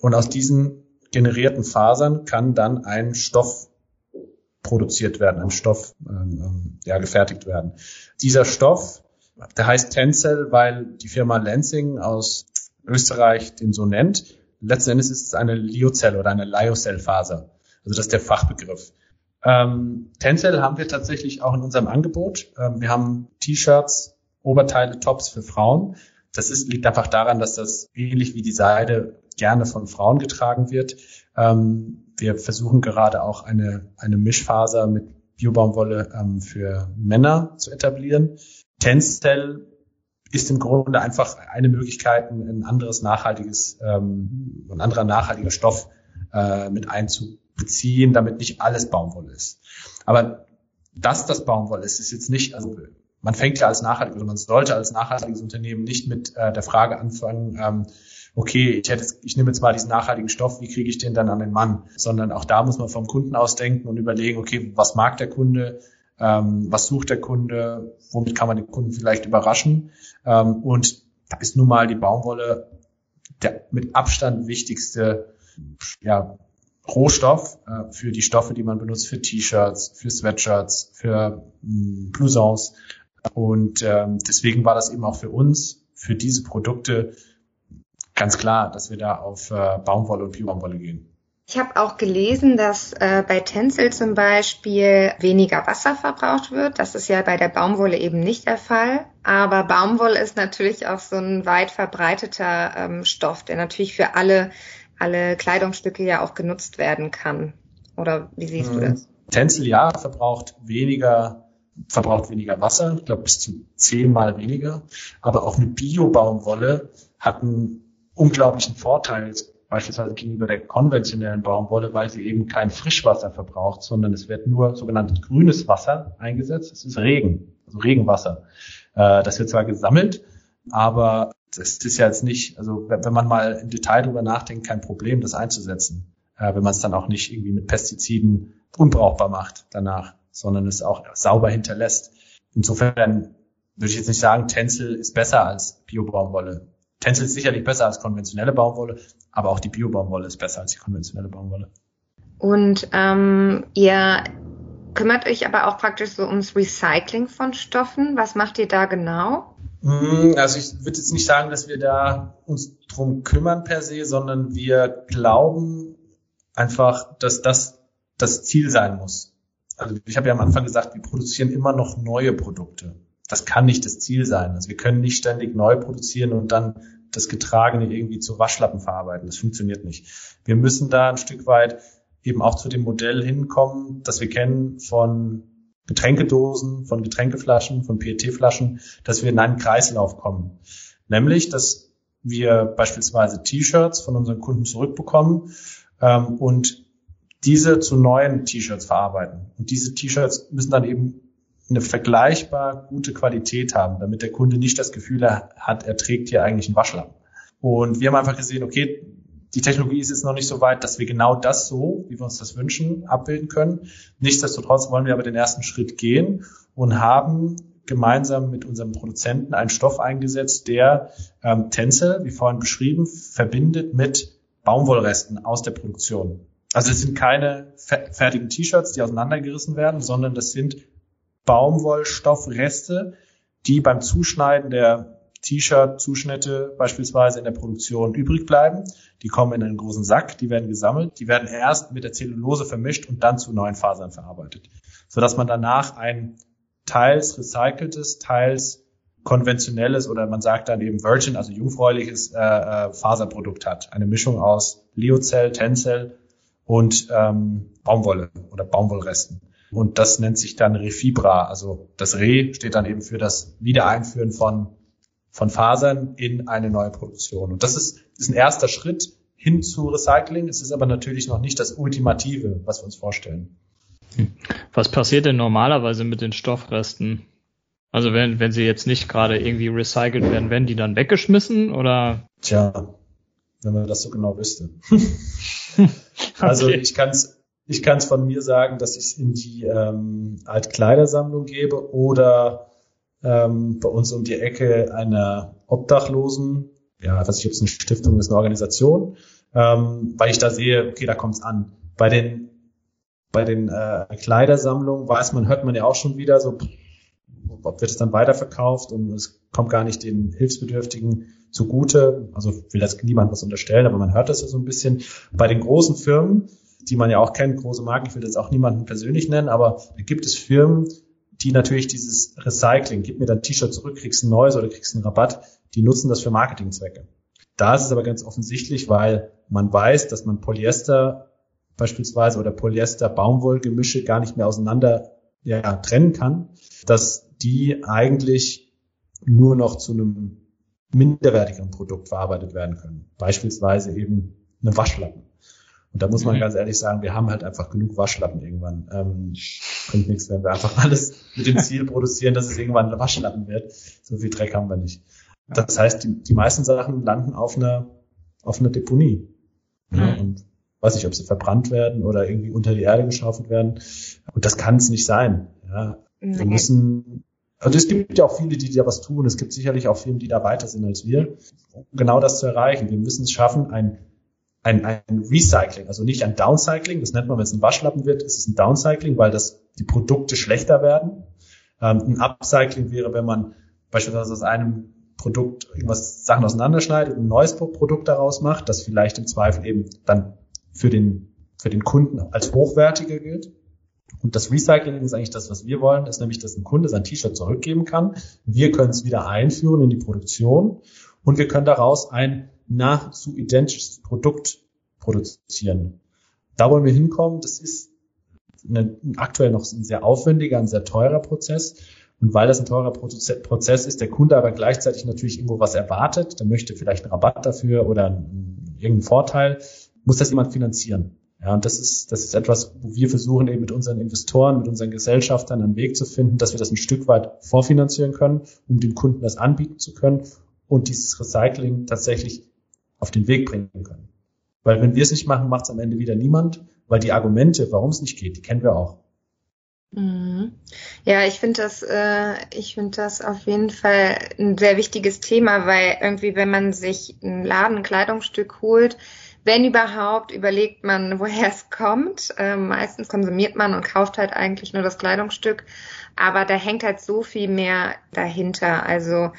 Speaker 1: Und aus diesen generierten Fasern kann dann ein Stoff produziert werden, ein Stoff ähm, ähm, ja, gefertigt werden. Dieser Stoff, der heißt Tencel, weil die Firma Lansing aus Österreich den so nennt. Letzten Endes ist es eine Liozell oder eine Lyocell-Faser. Also das ist der Fachbegriff. Ähm, Tencel haben wir tatsächlich auch in unserem Angebot. Ähm, wir haben T-Shirts, Oberteile, Tops für Frauen. Das ist, liegt einfach daran, dass das ähnlich wie die Seide gerne von Frauen getragen wird. Ähm, wir versuchen gerade auch eine, eine Mischfaser mit Biobaumwolle ähm, für Männer zu etablieren. Tencel ist im Grunde einfach eine Möglichkeit, ein anderes nachhaltiges, ähm, ein anderer nachhaltiger Stoff äh, mit einzubeziehen, damit nicht alles Baumwolle ist. Aber dass das Baumwolle ist, ist jetzt nicht, also man fängt ja als nachhaltig oder man sollte als nachhaltiges Unternehmen nicht mit äh, der Frage anfangen, ähm, okay, ich, hätte, ich nehme jetzt mal diesen nachhaltigen Stoff, wie kriege ich den dann an den Mann? Sondern auch da muss man vom Kunden aus denken und überlegen, okay, was mag der Kunde? Ähm, was sucht der Kunde? Womit kann man den Kunden vielleicht überraschen? Ähm, und da ist nun mal die Baumwolle der mit Abstand wichtigste ja, Rohstoff äh, für die Stoffe, die man benutzt, für T-Shirts, für Sweatshirts, für mh, hm, Blousons. Und ähm, deswegen war das eben auch für uns, für diese Produkte ganz klar, dass wir da auf äh, Baumwolle und Biobaumwolle gehen.
Speaker 2: Ich habe auch gelesen, dass äh, bei Tencel zum Beispiel weniger Wasser verbraucht wird. Das ist ja bei der Baumwolle eben nicht der Fall. Aber Baumwolle ist natürlich auch so ein weit verbreiteter ähm, Stoff, der natürlich für alle, alle Kleidungsstücke ja auch genutzt werden kann. Oder wie siehst mhm. du das?
Speaker 1: Tencel ja verbraucht weniger verbraucht weniger Wasser, ich glaube bis zu zehnmal weniger. Aber auch eine Bio-Baumwolle hat einen unglaublichen Vorteil, beispielsweise gegenüber der konventionellen Baumwolle, weil sie eben kein Frischwasser verbraucht, sondern es wird nur sogenanntes grünes Wasser eingesetzt. Es ist Regen, also Regenwasser. Äh, das wird zwar gesammelt, aber das ist ja jetzt nicht, also wenn man mal im Detail drüber nachdenkt, kein Problem, das einzusetzen, äh, wenn man es dann auch nicht irgendwie mit Pestiziden unbrauchbar macht danach, sondern es auch sauber hinterlässt. Insofern würde ich jetzt nicht sagen, Tencel ist besser als Biobaumwolle. Tencel ist sicherlich besser als konventionelle Baumwolle, aber auch die Bio-Baumwolle ist besser als die konventionelle Baumwolle.
Speaker 2: Und ähm, ihr kümmert euch aber auch praktisch so ums Recycling von Stoffen. Was macht ihr da genau?
Speaker 1: Hm, also ich würde jetzt nicht sagen, dass wir da uns drum kümmern per se, sondern wir glauben einfach, dass das das Ziel sein muss. Also ich habe ja am Anfang gesagt, wir produzieren immer noch neue Produkte das kann nicht das Ziel sein. Also wir können nicht ständig neu produzieren und dann das Getragene irgendwie zu Waschlappen verarbeiten. Das funktioniert nicht. Wir müssen da ein Stück weit eben auch zu dem Modell hinkommen, das wir kennen von Getränkedosen, von Getränkeflaschen, von PET-Flaschen, dass wir in einen Kreislauf kommen. Nämlich, dass wir beispielsweise T-Shirts von unseren Kunden zurückbekommen ähm, und diese zu neuen T-Shirts verarbeiten. Und diese T-Shirts müssen dann eben eine vergleichbar gute Qualität haben, damit der Kunde nicht das Gefühl hat, er trägt hier eigentlich einen Waschlappen. Und wir haben einfach gesehen, okay, die Technologie ist jetzt noch nicht so weit, dass wir genau das so, wie wir uns das wünschen, abbilden können. Nichtsdestotrotz wollen wir aber den ersten Schritt gehen und haben gemeinsam mit unserem Produzenten einen Stoff eingesetzt, der ähm, Tänze, wie vorhin beschrieben, verbindet mit Baumwollresten aus der Produktion. Also es sind keine fertigen T-Shirts, die auseinandergerissen werden, sondern das sind Baumwollstoffreste, die beim Zuschneiden der T-Shirt-Zuschnitte beispielsweise in der Produktion übrig bleiben. Die kommen in einen großen Sack, die werden gesammelt, die werden erst mit der Zellulose vermischt und dann zu neuen Fasern verarbeitet, sodass man danach ein teils recyceltes, teils konventionelles oder man sagt dann eben Virgin, also jungfräuliches äh, äh, Faserprodukt hat. Eine Mischung aus Liozell, Tencel und ähm, Baumwolle oder Baumwollresten. Und das nennt sich dann Refibra. Also das Re steht dann eben für das Wiedereinführen von, von Fasern in eine neue Produktion. Und das ist, ist ein erster Schritt hin zu Recycling. Es ist aber natürlich noch nicht das Ultimative, was wir uns vorstellen.
Speaker 4: Was passiert denn normalerweise mit den Stoffresten? Also wenn, wenn sie jetzt nicht gerade irgendwie recycelt werden, werden die dann weggeschmissen oder?
Speaker 1: Tja, wenn man das so genau wüsste. also okay. ich kann es ich kann's von mir sagen, dass ich es in die ähm, Altkleidersammlung gebe oder ähm, bei uns um die Ecke einer Obdachlosen, ja, weiß ich, ob es eine Stiftung ist, eine Organisation, ähm, weil ich da sehe, okay, da kommt es an. Bei den bei den äh, Kleidersammlungen weiß man, hört man ja auch schon wieder so, ob wird es dann weiterverkauft und es kommt gar nicht den Hilfsbedürftigen zugute. Also will das niemand was unterstellen, aber man hört das ja so ein bisschen. Bei den großen Firmen, die man ja auch kennt, große Marken, ich will jetzt auch niemanden persönlich nennen, aber da gibt es Firmen, die natürlich dieses Recycling, gib mir dein T-Shirt zurück, kriegst ein neues oder kriegst einen Rabatt, die nutzen das für Marketingzwecke. Da ist es aber ganz offensichtlich, weil man weiß, dass man Polyester beispielsweise oder Polyester-Baumwollgemische gar nicht mehr auseinander ja, trennen kann, dass die eigentlich nur noch zu einem minderwertigeren Produkt verarbeitet werden können. Beispielsweise eben eine Waschlappen. Und da muss man mhm. ganz ehrlich sagen, wir haben halt einfach genug Waschlappen irgendwann. Ähm, bringt nichts, wenn wir einfach alles mit dem Ziel produzieren, dass es irgendwann ein Waschlappen wird. So viel Dreck haben wir nicht. Das heißt, die, die meisten Sachen landen auf einer, auf einer Deponie. Mhm. Ja, und weiß nicht, ob sie verbrannt werden oder irgendwie unter die Erde geschaufelt werden. Und das kann es nicht sein. Ja, wir müssen, also es gibt ja auch viele, die da was tun. Es gibt sicherlich auch viele, die da weiter sind als wir, um genau das zu erreichen. Wir müssen es schaffen, ein, ein, ein Recycling, also nicht ein Downcycling, das nennt man, wenn es ein Waschlappen wird, ist es ein Downcycling, weil das die Produkte schlechter werden. Ähm, ein Upcycling wäre, wenn man beispielsweise aus einem Produkt irgendwas Sachen auseinanderschneidet und ein neues Produkt daraus macht, das vielleicht im Zweifel eben dann für den, für den Kunden als hochwertiger gilt. Und das Recycling ist eigentlich das, was wir wollen, ist nämlich, dass ein Kunde sein T-Shirt zurückgeben kann. Wir können es wieder einführen in die Produktion und wir können daraus ein nahezu identisches Produkt produzieren. Da wollen wir hinkommen. Das ist eine, aktuell noch ein sehr aufwendiger, ein sehr teurer Prozess. Und weil das ein teurer Prozess ist, der Kunde aber gleichzeitig natürlich irgendwo was erwartet, der möchte vielleicht einen Rabatt dafür oder irgendeinen Vorteil, muss das jemand finanzieren. Ja, und das ist, das ist etwas, wo wir versuchen eben mit unseren Investoren, mit unseren Gesellschaftern einen Weg zu finden, dass wir das ein Stück weit vorfinanzieren können, um dem Kunden das anbieten zu können und dieses Recycling tatsächlich auf den Weg bringen können. Weil wenn wir es nicht machen, macht es am Ende wieder niemand, weil die Argumente, warum es nicht geht, die kennen wir auch.
Speaker 2: Mhm. Ja, ich finde das, äh, ich finde das auf jeden Fall ein sehr wichtiges Thema, weil irgendwie, wenn man sich ein Laden, ein Kleidungsstück holt, wenn überhaupt, überlegt man, woher es kommt. Ähm, meistens konsumiert man und kauft halt eigentlich nur das Kleidungsstück, aber da hängt halt so viel mehr dahinter. Also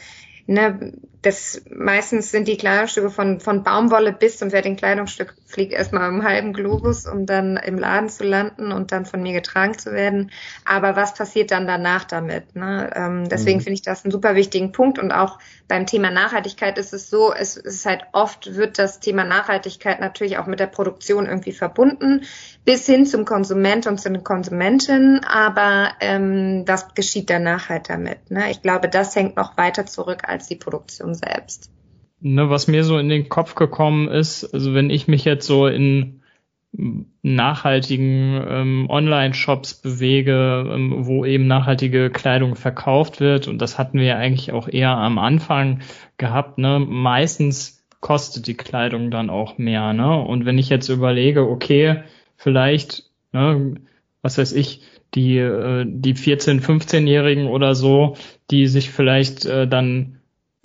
Speaker 2: ne, das meistens sind die Kleidungsstücke von, von Baumwolle bis zum fertigen Kleidungsstück fliegt erstmal im halben Globus, um dann im Laden zu landen und dann von mir getragen zu werden. Aber was passiert dann danach damit? Ne? Ähm, deswegen mhm. finde ich das einen super wichtigen Punkt. Und auch beim Thema Nachhaltigkeit ist es so, es ist halt oft wird das Thema Nachhaltigkeit natürlich auch mit der Produktion irgendwie verbunden, bis hin zum Konsument und zu den Konsumentinnen. Aber ähm, was geschieht danach halt damit? Ne? Ich glaube, das hängt noch weiter zurück als die Produktion. Medium selbst.
Speaker 4: Ne, was mir so in den Kopf gekommen ist, also wenn ich mich jetzt so in nachhaltigen ähm, Online-Shops bewege, ähm, wo eben nachhaltige Kleidung verkauft wird, und das hatten wir ja eigentlich auch eher am Anfang gehabt, ne, meistens kostet die Kleidung dann auch mehr, ne? Und wenn ich jetzt überlege, okay, vielleicht, ne, was weiß ich, die, äh, die 14-, 15-Jährigen oder so, die sich vielleicht äh, dann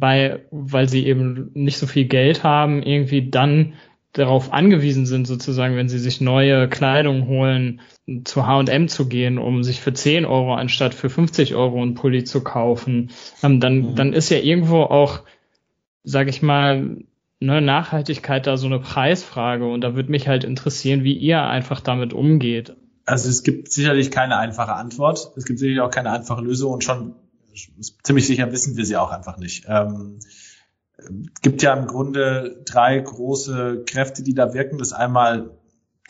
Speaker 4: bei, weil sie eben nicht so viel Geld haben, irgendwie dann darauf angewiesen sind, sozusagen, wenn sie sich neue Kleidung holen, zu H&M zu gehen, um sich für 10 Euro anstatt für 50 Euro einen Pulli zu kaufen, ähm, dann, mhm. dann ist ja irgendwo auch, sag ich mal, ne, Nachhaltigkeit da so eine Preisfrage und da würde mich halt interessieren, wie ihr einfach damit umgeht.
Speaker 1: Also es gibt sicherlich keine einfache Antwort. Es gibt sicherlich auch keine einfache Lösung und schon ziemlich sicher wissen wir sie auch einfach nicht. Ähm, gibt ja im Grunde drei große Kräfte, die da wirken. Das einmal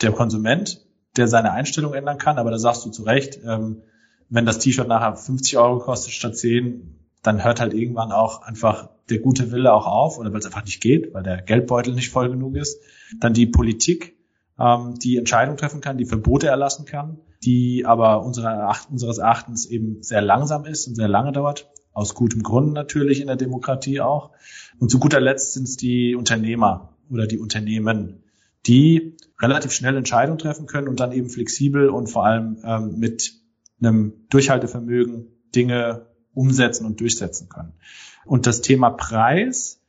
Speaker 1: der Konsument, der seine Einstellung ändern kann, aber da sagst du zu Recht, ähm, wenn das T-Shirt nachher 50 Euro kostet statt 10, dann hört halt irgendwann auch einfach der gute Wille auch auf oder weil es einfach nicht geht, weil der Geldbeutel nicht voll genug ist. Dann die Politik, ähm, die Entscheidungen treffen kann, die Verbote erlassen kann, die aber unseres Erachtens eben sehr langsam ist und sehr lange dauert. Aus gutem Grund natürlich in der Demokratie auch. Und zu guter Letzt sind es die Unternehmer oder die Unternehmen, die relativ schnell Entscheidungen treffen können und dann eben flexibel und vor allem ähm, mit einem Durchhaltevermögen Dinge umsetzen und durchsetzen können. Und das Thema Preis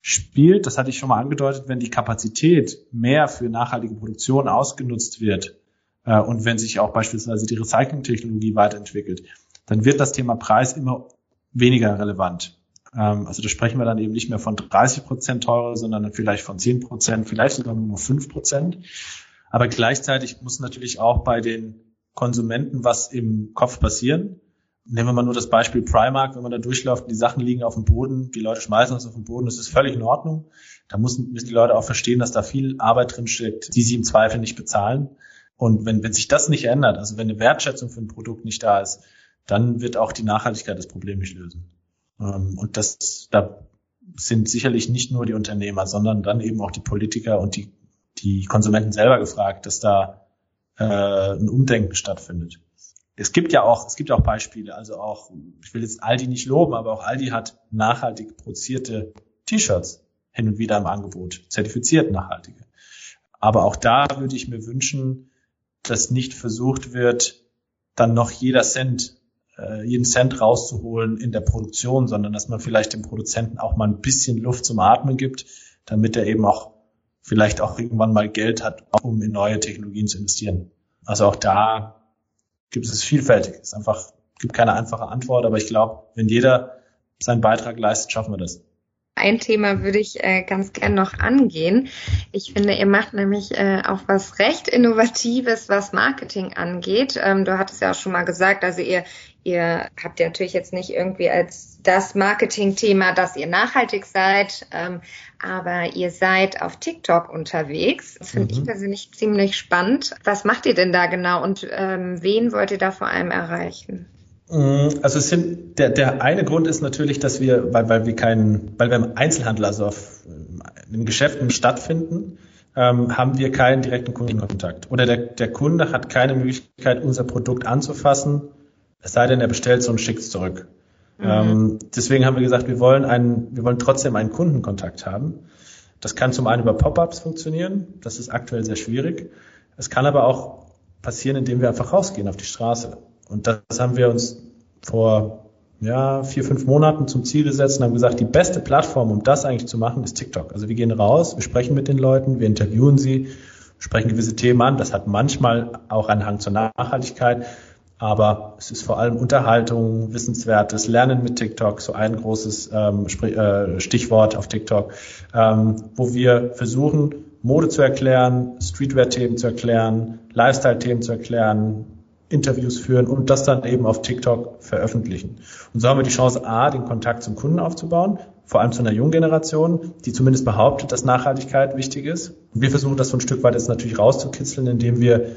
Speaker 1: spielt, das hatte ich schon mal angedeutet, wenn die Kapazität mehr für nachhaltige Produktion ausgenutzt wird äh, und wenn sich auch beispielsweise die Recycling-Technologie weiterentwickelt, dann wird das Thema Preis immer weniger relevant. Ähm, also da sprechen wir dann eben nicht mehr von 30 Prozent teurer, sondern vielleicht von 10 Prozent, vielleicht sogar nur noch 5 Prozent. Aber gleichzeitig muss natürlich auch bei den Konsumenten was im Kopf passieren. Nehmen wir mal nur das Beispiel Primark, wenn man da durchläuft die Sachen liegen auf dem Boden, die Leute schmeißen das auf den Boden, das ist völlig in Ordnung. Da müssen, müssen die Leute auch verstehen, dass da viel Arbeit drin steckt, die sie im Zweifel nicht bezahlen. Und wenn, wenn sich das nicht ändert, also wenn eine Wertschätzung für ein Produkt nicht da ist, dann wird auch die Nachhaltigkeit das Problem nicht lösen. Ähm, und das, da sind sicherlich nicht nur die Unternehmer, sondern dann eben auch die Politiker und die, die Konsumenten selber gefragt, dass da äh, ein Umdenken stattfindet. Es gibt ja auch, es gibt auch Beispiele, also auch, ich will jetzt Aldi nicht loben, aber auch Aldi hat nachhaltig produzierte T-Shirts hin und wieder im Angebot, zertifiziert nachhaltige. Aber auch da würde ich mir wünschen, dass nicht versucht wird, dann noch jeder Cent, äh, jeden Cent rauszuholen in der Produktion, sondern dass man vielleicht dem Produzenten auch mal ein bisschen Luft zum Atmen gibt, damit er eben auch vielleicht auch irgendwann mal Geld hat, um in neue Technologien zu investieren. Also auch da gibt es vielfältig. Es ist einfach, gibt keine einfache Antwort, aber ich glaube, wenn jeder seinen Beitrag leistet, schaffen wir das.
Speaker 2: Ein Thema würde ich äh, ganz gern noch angehen. Ich finde, ihr macht nämlich äh, auch was recht Innovatives, was Marketing angeht. Ähm, du hattest ja auch schon mal gesagt, also ihr, ihr habt ja natürlich jetzt nicht irgendwie als das Marketing-Thema, dass ihr nachhaltig seid, ähm, aber ihr seid auf TikTok unterwegs. Das finde mhm. ich persönlich ziemlich spannend. Was macht ihr denn da genau und ähm, wen wollt ihr da vor allem erreichen?
Speaker 1: Mm, also es sind, der, der eine Grund ist natürlich, dass wir, weil, weil wir keinen, weil wir im Einzelhandel, also auf, in Geschäften stattfinden, ähm, haben wir keinen direkten Kundenkontakt. Oder der, der Kunde hat keine Möglichkeit, unser Produkt anzufassen, es sei denn, er bestellt es und schickt es zurück. Mhm. Ähm, deswegen haben wir gesagt, wir wollen einen, wir wollen trotzdem einen Kundenkontakt haben. Das kann zum einen über Pop-ups funktionieren. Das ist aktuell sehr schwierig. Es kann aber auch passieren, indem wir einfach rausgehen auf die Straße. Und das haben wir uns vor ja, vier, fünf Monaten zum Ziel gesetzt und haben gesagt, die beste Plattform, um das eigentlich zu machen, ist TikTok. Also wir gehen raus, wir sprechen mit den Leuten, wir interviewen sie, sprechen gewisse Themen an. Das hat manchmal auch einen Hang zur Nachhaltigkeit, aber es ist vor allem Unterhaltung, Wissenswertes, Lernen mit TikTok, so ein großes ähm, äh, Stichwort auf TikTok, ähm, wo wir versuchen, Mode zu erklären, Streetwear-Themen zu erklären, Lifestyle-Themen zu erklären, Interviews führen und das dann eben auf TikTok veröffentlichen. Und so haben wir die Chance, A, den Kontakt zum Kunden aufzubauen, vor allem zu einer jungen Generation, die zumindest behauptet, dass Nachhaltigkeit wichtig ist. Und wir versuchen das so ein Stück weit jetzt natürlich rauszukitzeln, indem wir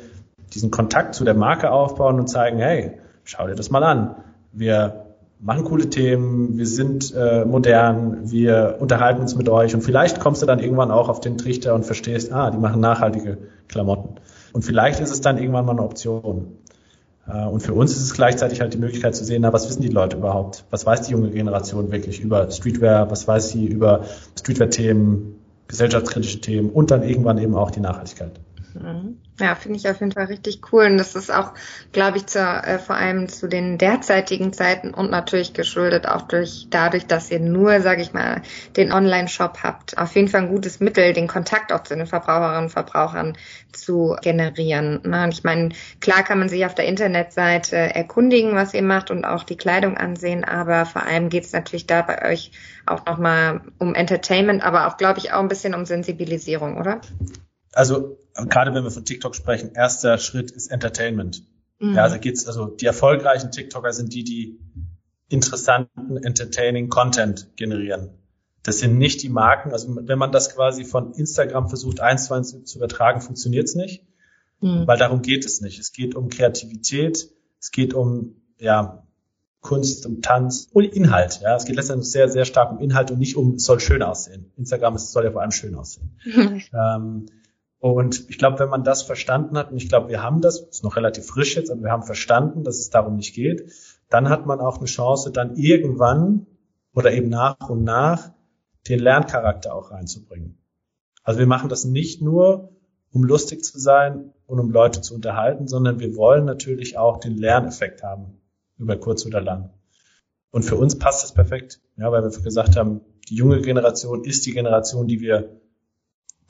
Speaker 1: diesen Kontakt zu der Marke aufbauen und zeigen, hey, schau dir das mal an. Wir machen coole Themen, wir sind äh, modern, wir unterhalten uns mit euch und vielleicht kommst du dann irgendwann auch auf den Trichter und verstehst, ah, die machen nachhaltige Klamotten. Und vielleicht ist es dann irgendwann mal eine Option. Äh, und für uns ist es gleichzeitig halt die Möglichkeit zu sehen, na, was wissen die Leute überhaupt? Was weiß die junge Generation wirklich über Streetwear? Was weiß sie über Streetwear-Themen, gesellschaftskritische Themen und dann irgendwann eben auch die Nachhaltigkeit?
Speaker 2: Mhm. Ja, finde ich auf jeden Fall richtig cool. Und das ist auch, glaube ich, zur, äh, vor allem zu den derzeitigen Zeiten und natürlich geschuldet auch durch dadurch, dass ihr nur, sage ich mal, den Online-Shop habt. Auf jeden Fall ein gutes Mittel, den Kontakt auch zu den Verbraucherinnen und Verbrauchern zu generieren. Na, und ich meine, klar kann man sich auf der Internetseite erkundigen, was ihr macht und auch die Kleidung ansehen, aber vor allem geht es natürlich da bei euch auch nochmal um Entertainment, aber auch, glaube ich, auch ein bisschen um Sensibilisierung, oder?
Speaker 1: also gerade wenn wir von TikTok sprechen, erster Schritt ist Entertainment. Mhm. Ja, also geht's, also die erfolgreichen TikToker sind die, die interessanten, entertaining Content generieren. Das sind nicht die Marken. Also wenn man das quasi von Instagram versucht, eins zu eins zu übertragen, funktioniert es nicht. Mhm. Weil darum geht es nicht. Es geht um Kreativität, es geht um ja, Kunst, um Tanz und Inhalt. Ja, es geht letztendlich sehr, sehr stark um Inhalt und nicht um, es soll schön aussehen. Instagram es soll ja vor allem schön aussehen. ähm, und ich glaube, wenn man das verstanden hat, und ich glaube, wir haben das, ist noch relativ frisch jetzt, aber wir haben verstanden, dass es darum nicht geht, dann hat man auch eine Chance, dann irgendwann oder eben nach und nach den Lerncharakter auch reinzubringen. Also wir machen das nicht nur, um lustig zu sein und um Leute zu unterhalten, sondern wir wollen natürlich auch den Lerneffekt haben, über kurz oder lang. Und für uns passt das perfekt, ja, weil wir gesagt haben, die junge Generation ist die Generation, die wir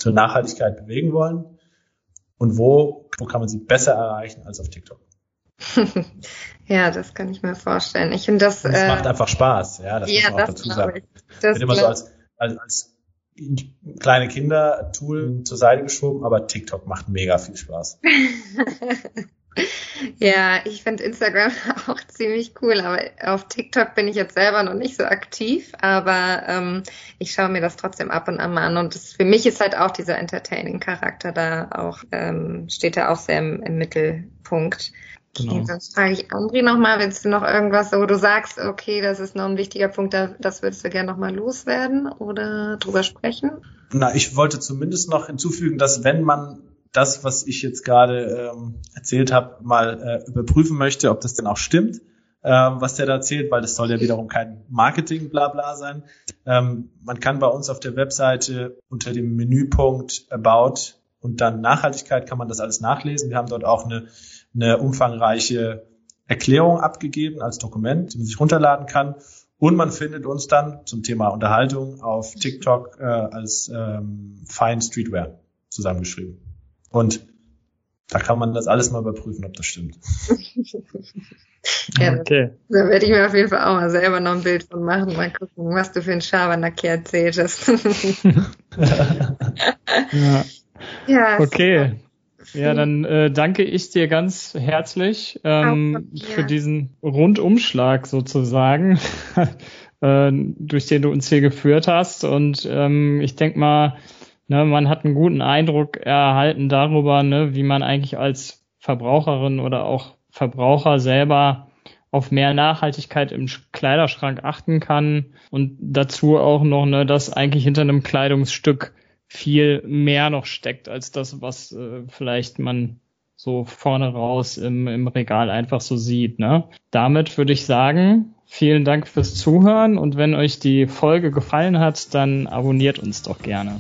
Speaker 1: zur Nachhaltigkeit bewegen wollen und wo, wo kann man sie besser erreichen als auf TikTok.
Speaker 2: ja, das kann ich mir vorstellen. Ich finde das.
Speaker 1: Es äh, macht einfach Spaß, ja, das ja, muss man auch dazu sagen. Ich. Das wird immer so als, als, als kleine Kinder-Tool zur Seite geschoben, aber TikTok macht mega viel Spaß.
Speaker 2: Ja, ich finde Instagram auch ziemlich cool, aber auf TikTok bin ich jetzt selber noch nicht so aktiv, aber ähm, ich schaue mir das trotzdem ab und an mal an und das, für mich ist halt auch dieser Entertaining-Charakter da auch, ähm, steht da auch sehr im, im Mittelpunkt. Genau. Okay, sonst frage ich Andri nochmal, willst du noch irgendwas, wo du sagst, okay, das ist noch ein wichtiger Punkt, das würdest du gerne nochmal loswerden oder drüber sprechen?
Speaker 1: Na, ich wollte zumindest noch hinzufügen, dass wenn man das, was ich jetzt gerade ähm, erzählt habe, mal äh, überprüfen möchte, ob das denn auch stimmt, ähm, was der da erzählt, weil das soll ja wiederum kein Marketing-Blabla sein. Ähm, man kann bei uns auf der Webseite unter dem Menüpunkt About und dann Nachhaltigkeit kann man das alles nachlesen. Wir haben dort auch eine, eine umfangreiche Erklärung abgegeben als Dokument, die man sich runterladen kann. Und man findet uns dann zum Thema Unterhaltung auf TikTok äh, als ähm, Fine Streetwear zusammengeschrieben. Und da kann man das alles mal überprüfen, ob das stimmt.
Speaker 2: ja, okay. Da werde ich mir auf jeden Fall auch mal selber noch ein Bild von machen, mal gucken, was du für ein Schabernack hier erzählt hast.
Speaker 4: ja. ja. Okay. Ja, dann äh, danke ich dir ganz herzlich ähm, für diesen Rundumschlag sozusagen, äh, durch den du uns hier geführt hast. Und ähm, ich denke mal, Ne, man hat einen guten Eindruck erhalten darüber, ne, wie man eigentlich als Verbraucherin oder auch Verbraucher selber auf mehr Nachhaltigkeit im Kleiderschrank achten kann und dazu auch noch, ne, dass eigentlich hinter einem Kleidungsstück viel mehr noch steckt als das, was äh, vielleicht man so vorne raus im, im Regal einfach so sieht. Ne? Damit würde ich sagen, vielen Dank fürs Zuhören und wenn euch die Folge gefallen hat, dann abonniert uns doch gerne.